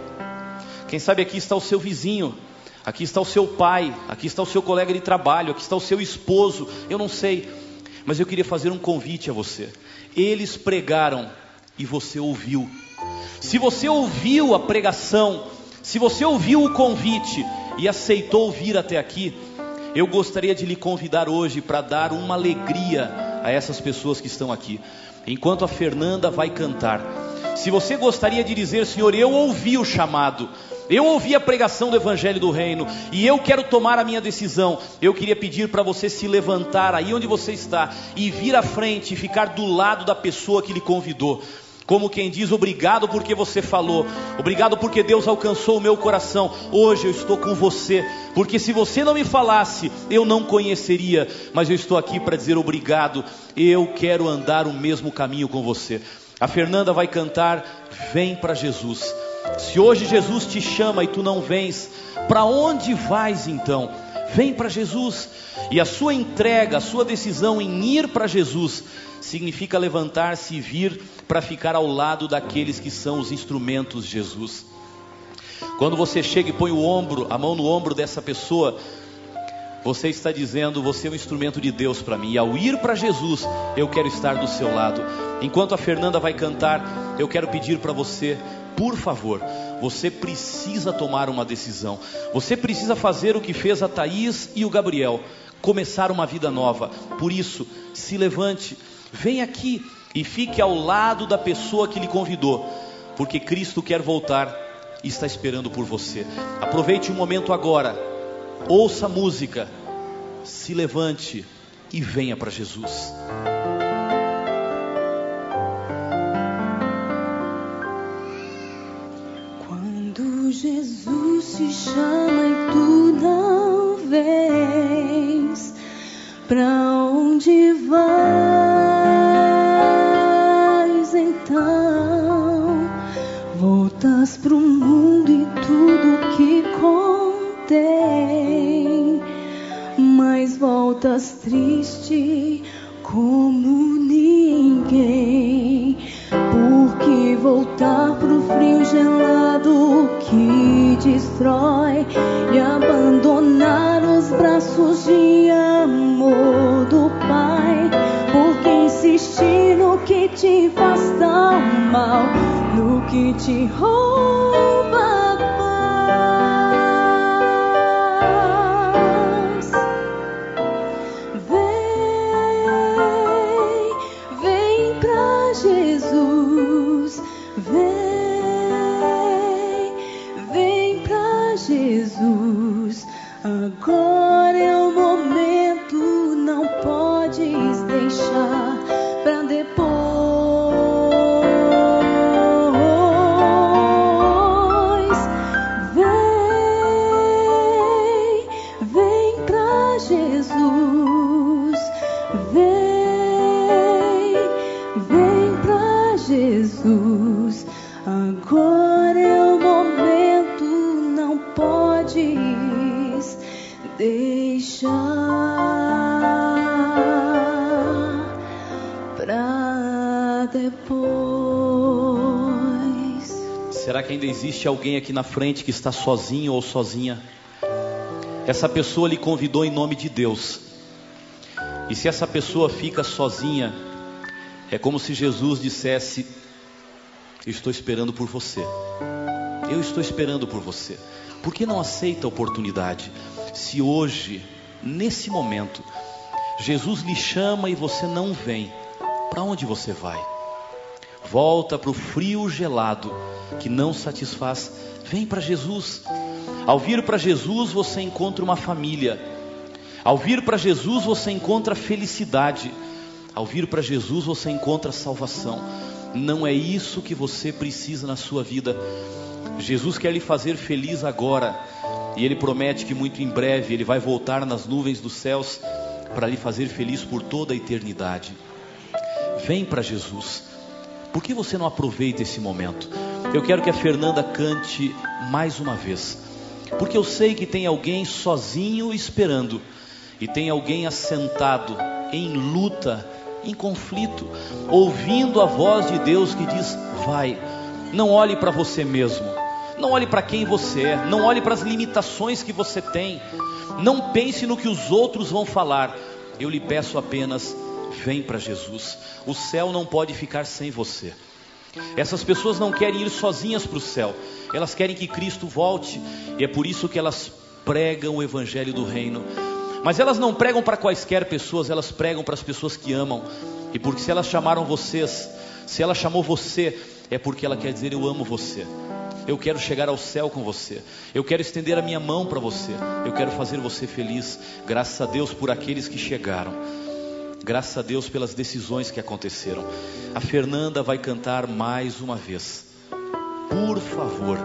Quem sabe aqui está o seu vizinho, aqui está o seu pai, aqui está o seu colega de trabalho, aqui está o seu esposo, eu não sei, mas eu queria fazer um convite a você. Eles pregaram e você ouviu. Se você ouviu a pregação, se você ouviu o convite e aceitou vir até aqui, eu gostaria de lhe convidar hoje para dar uma alegria a essas pessoas que estão aqui. Enquanto a Fernanda vai cantar, se você gostaria de dizer, Senhor, eu ouvi o chamado, eu ouvi a pregação do Evangelho do Reino e eu quero tomar a minha decisão. Eu queria pedir para você se levantar aí onde você está e vir à frente e ficar do lado da pessoa que lhe convidou. Como quem diz, obrigado porque você falou, obrigado porque Deus alcançou o meu coração. Hoje eu estou com você, porque se você não me falasse, eu não conheceria, mas eu estou aqui para dizer obrigado. Eu quero andar o mesmo caminho com você. A Fernanda vai cantar Vem para Jesus. Se hoje Jesus te chama e tu não vens, para onde vais então? Vem para Jesus. E a sua entrega, a sua decisão em ir para Jesus, significa levantar-se e vir para ficar ao lado daqueles que são os instrumentos de Jesus. Quando você chega e põe o ombro, a mão no ombro dessa pessoa, você está dizendo, você é um instrumento de Deus para mim. E ao ir para Jesus, eu quero estar do seu lado. Enquanto a Fernanda vai cantar, eu quero pedir para você, por favor, você precisa tomar uma decisão. Você precisa fazer o que fez a Thaís e o Gabriel, começar uma vida nova. Por isso, se levante, vem aqui e fique ao lado da pessoa que lhe convidou, porque Cristo quer voltar e está esperando por você. Aproveite o momento agora ouça a música, se levante e venha para Jesus. Quando Jesus te chama e tu não vens, para onde vais e abandonar os braços de amor do Pai. Porque insistir no que te faz tão mal, no que te rouba. Existe alguém aqui na frente que está sozinho ou sozinha? Essa pessoa lhe convidou em nome de Deus. E se essa pessoa fica sozinha, é como se Jesus dissesse: estou esperando por você. Eu estou esperando por você. Por que não aceita a oportunidade? Se hoje, nesse momento, Jesus lhe chama e você não vem, para onde você vai? Volta para o frio gelado que não satisfaz. Vem para Jesus. Ao vir para Jesus, você encontra uma família. Ao vir para Jesus, você encontra felicidade. Ao vir para Jesus, você encontra salvação. Não é isso que você precisa na sua vida. Jesus quer lhe fazer feliz agora. E Ele promete que muito em breve Ele vai voltar nas nuvens dos céus para lhe fazer feliz por toda a eternidade. Vem para Jesus. Por que você não aproveita esse momento? Eu quero que a Fernanda cante mais uma vez. Porque eu sei que tem alguém sozinho esperando. E tem alguém assentado em luta, em conflito, ouvindo a voz de Deus que diz: Vai, não olhe para você mesmo, não olhe para quem você é, não olhe para as limitações que você tem, não pense no que os outros vão falar. Eu lhe peço apenas: vem para Jesus. O céu não pode ficar sem você. Essas pessoas não querem ir sozinhas para o céu, elas querem que Cristo volte, e é por isso que elas pregam o Evangelho do Reino. Mas elas não pregam para quaisquer pessoas, elas pregam para as pessoas que amam. E porque se elas chamaram vocês, se ela chamou você, é porque ela quer dizer: Eu amo você. Eu quero chegar ao céu com você. Eu quero estender a minha mão para você. Eu quero fazer você feliz. Graças a Deus por aqueles que chegaram. Graças a Deus pelas decisões que aconteceram. A Fernanda vai cantar mais uma vez. Por favor,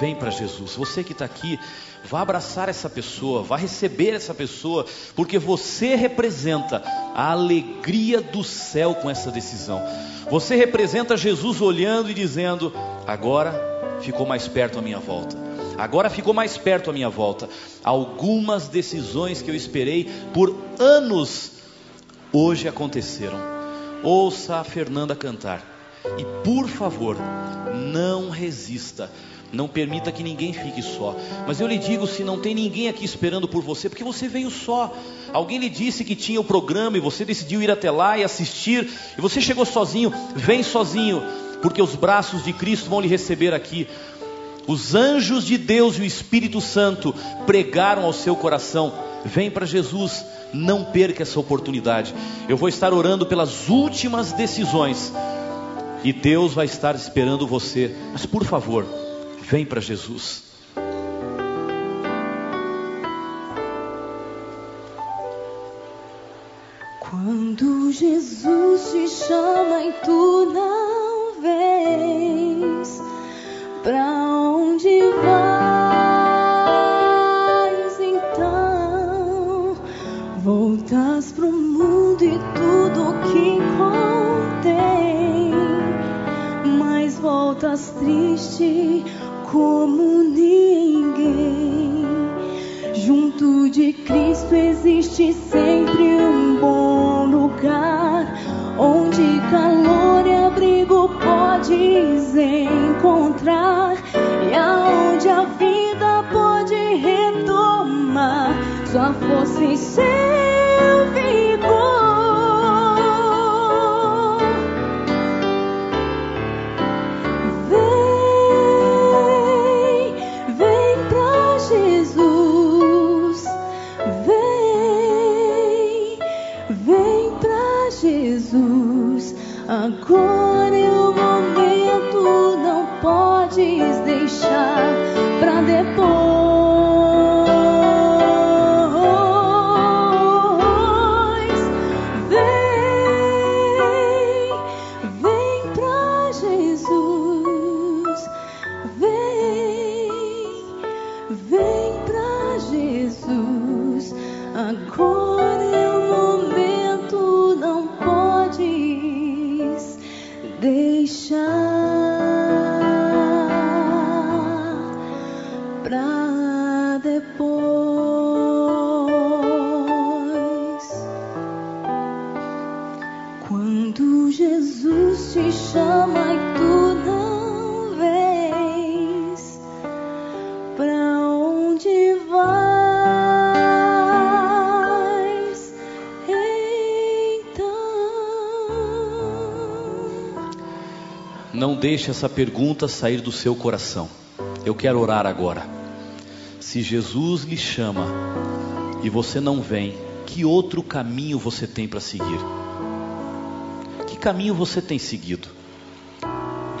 vem para Jesus. Você que está aqui, vá abraçar essa pessoa, vá receber essa pessoa, porque você representa a alegria do céu com essa decisão. Você representa Jesus olhando e dizendo: agora ficou mais perto a minha volta. Agora ficou mais perto a minha volta. Algumas decisões que eu esperei por anos hoje aconteceram. Ouça a Fernanda cantar. E por favor, não resista. Não permita que ninguém fique só. Mas eu lhe digo: se não tem ninguém aqui esperando por você, porque você veio só. Alguém lhe disse que tinha o programa e você decidiu ir até lá e assistir, e você chegou sozinho, vem sozinho, porque os braços de Cristo vão lhe receber aqui. Os anjos de Deus e o Espírito Santo pregaram ao seu coração: vem para Jesus, não perca essa oportunidade. Eu vou estar orando pelas últimas decisões. E Deus vai estar esperando você. Mas por favor, Vem para Jesus. Quando Jesus te chama e tu não vens, para onde vais como ninguém. Junto de Cristo existe deixe essa pergunta sair do seu coração. Eu quero orar agora. Se Jesus lhe chama e você não vem, que outro caminho você tem para seguir? Que caminho você tem seguido?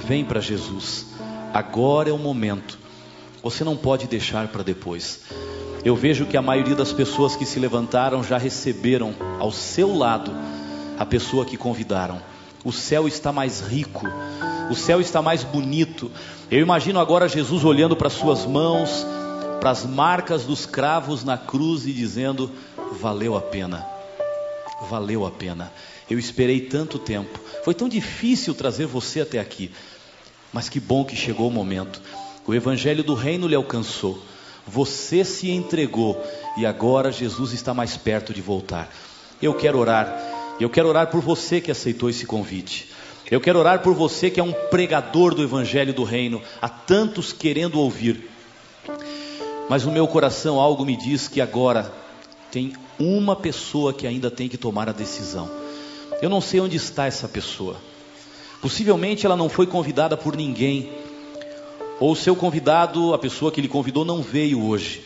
Vem para Jesus. Agora é o momento. Você não pode deixar para depois. Eu vejo que a maioria das pessoas que se levantaram já receberam ao seu lado a pessoa que convidaram. O céu está mais rico, o céu está mais bonito. Eu imagino agora Jesus olhando para suas mãos, para as marcas dos cravos na cruz e dizendo: valeu a pena. Valeu a pena. Eu esperei tanto tempo. Foi tão difícil trazer você até aqui. Mas que bom que chegou o momento. O evangelho do reino lhe alcançou. Você se entregou e agora Jesus está mais perto de voltar. Eu quero orar. Eu quero orar por você que aceitou esse convite. Eu quero orar por você que é um pregador do evangelho do reino, há tantos querendo ouvir. Mas no meu coração algo me diz que agora tem uma pessoa que ainda tem que tomar a decisão. Eu não sei onde está essa pessoa. Possivelmente ela não foi convidada por ninguém. Ou seu convidado, a pessoa que lhe convidou, não veio hoje.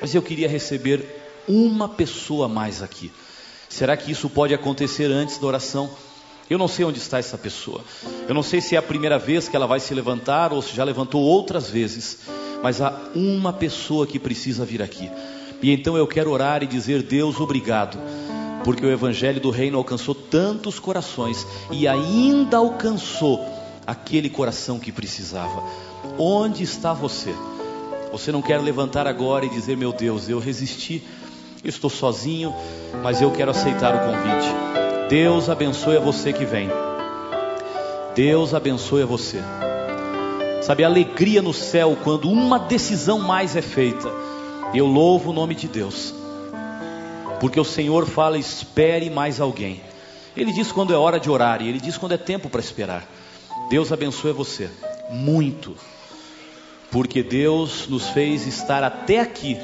Mas eu queria receber uma pessoa mais aqui. Será que isso pode acontecer antes da oração? Eu não sei onde está essa pessoa. Eu não sei se é a primeira vez que ela vai se levantar ou se já levantou outras vezes. Mas há uma pessoa que precisa vir aqui. E então eu quero orar e dizer: Deus, obrigado. Porque o Evangelho do Reino alcançou tantos corações e ainda alcançou aquele coração que precisava. Onde está você? Você não quer levantar agora e dizer: Meu Deus, eu resisti, estou sozinho, mas eu quero aceitar o convite. Deus abençoe a você que vem. Deus abençoe a você. Sabe, a alegria no céu quando uma decisão mais é feita. Eu louvo o nome de Deus. Porque o Senhor fala: espere mais alguém. Ele diz quando é hora de orar e ele diz quando é tempo para esperar. Deus abençoe você muito. Porque Deus nos fez estar até aqui,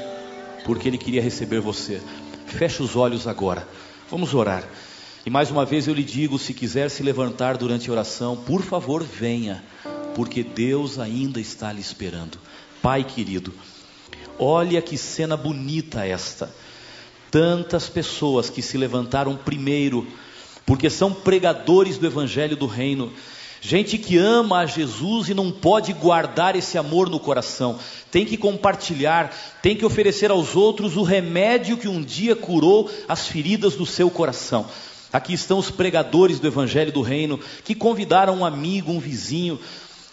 porque Ele queria receber você. Feche os olhos agora. Vamos orar. E mais uma vez eu lhe digo: se quiser se levantar durante a oração, por favor, venha, porque Deus ainda está lhe esperando. Pai querido, olha que cena bonita esta. Tantas pessoas que se levantaram primeiro, porque são pregadores do Evangelho do Reino. Gente que ama a Jesus e não pode guardar esse amor no coração, tem que compartilhar, tem que oferecer aos outros o remédio que um dia curou as feridas do seu coração. Aqui estão os pregadores do Evangelho do Reino que convidaram um amigo, um vizinho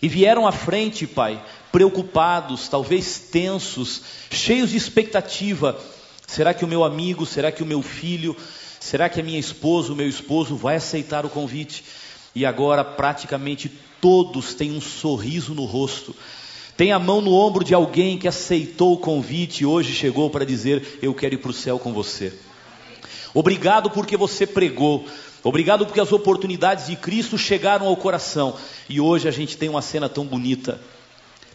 e vieram à frente, Pai, preocupados, talvez tensos, cheios de expectativa. Será que o meu amigo, será que o meu filho, será que a minha esposa, o meu esposo vai aceitar o convite? E agora praticamente todos têm um sorriso no rosto. Tem a mão no ombro de alguém que aceitou o convite e hoje chegou para dizer: Eu quero ir para o céu com você. Obrigado porque você pregou. Obrigado porque as oportunidades de Cristo chegaram ao coração. E hoje a gente tem uma cena tão bonita.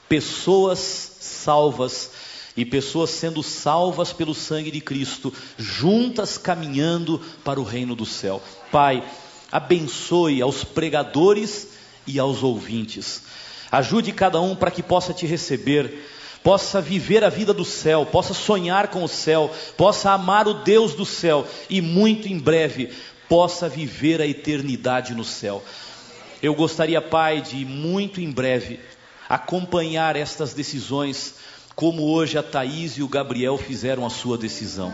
Pessoas salvas e pessoas sendo salvas pelo sangue de Cristo, juntas caminhando para o reino do céu. Pai, abençoe aos pregadores e aos ouvintes. Ajude cada um para que possa te receber, possa viver a vida do céu, possa sonhar com o céu, possa amar o Deus do céu e muito em breve possa viver a eternidade no céu. Eu gostaria, Pai, de muito em breve acompanhar estas decisões, como hoje a Thaís e o Gabriel fizeram a sua decisão.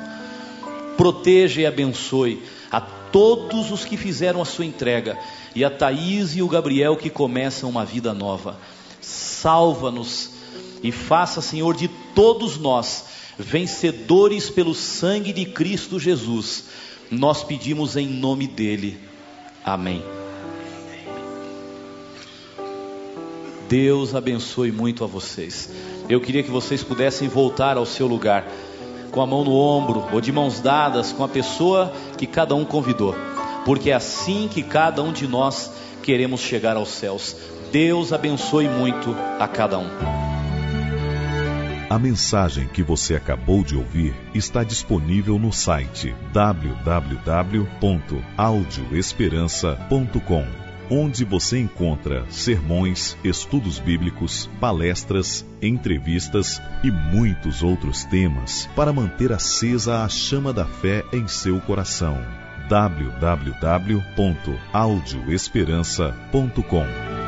Proteja e abençoe a todos os que fizeram a sua entrega e a Thaís e o Gabriel que começam uma vida nova. Salva-nos e faça, Senhor, de todos nós vencedores pelo sangue de Cristo Jesus. Nós pedimos em nome dele. Amém. Deus abençoe muito a vocês. Eu queria que vocês pudessem voltar ao seu lugar, com a mão no ombro ou de mãos dadas com a pessoa que cada um convidou, porque é assim que cada um de nós queremos chegar aos céus. Deus abençoe muito a cada um. A mensagem que você acabou de ouvir está disponível no site www.audioesperança.com, onde você encontra sermões, estudos bíblicos, palestras, entrevistas e muitos outros temas para manter acesa a chama da fé em seu coração. www.audioesperança.com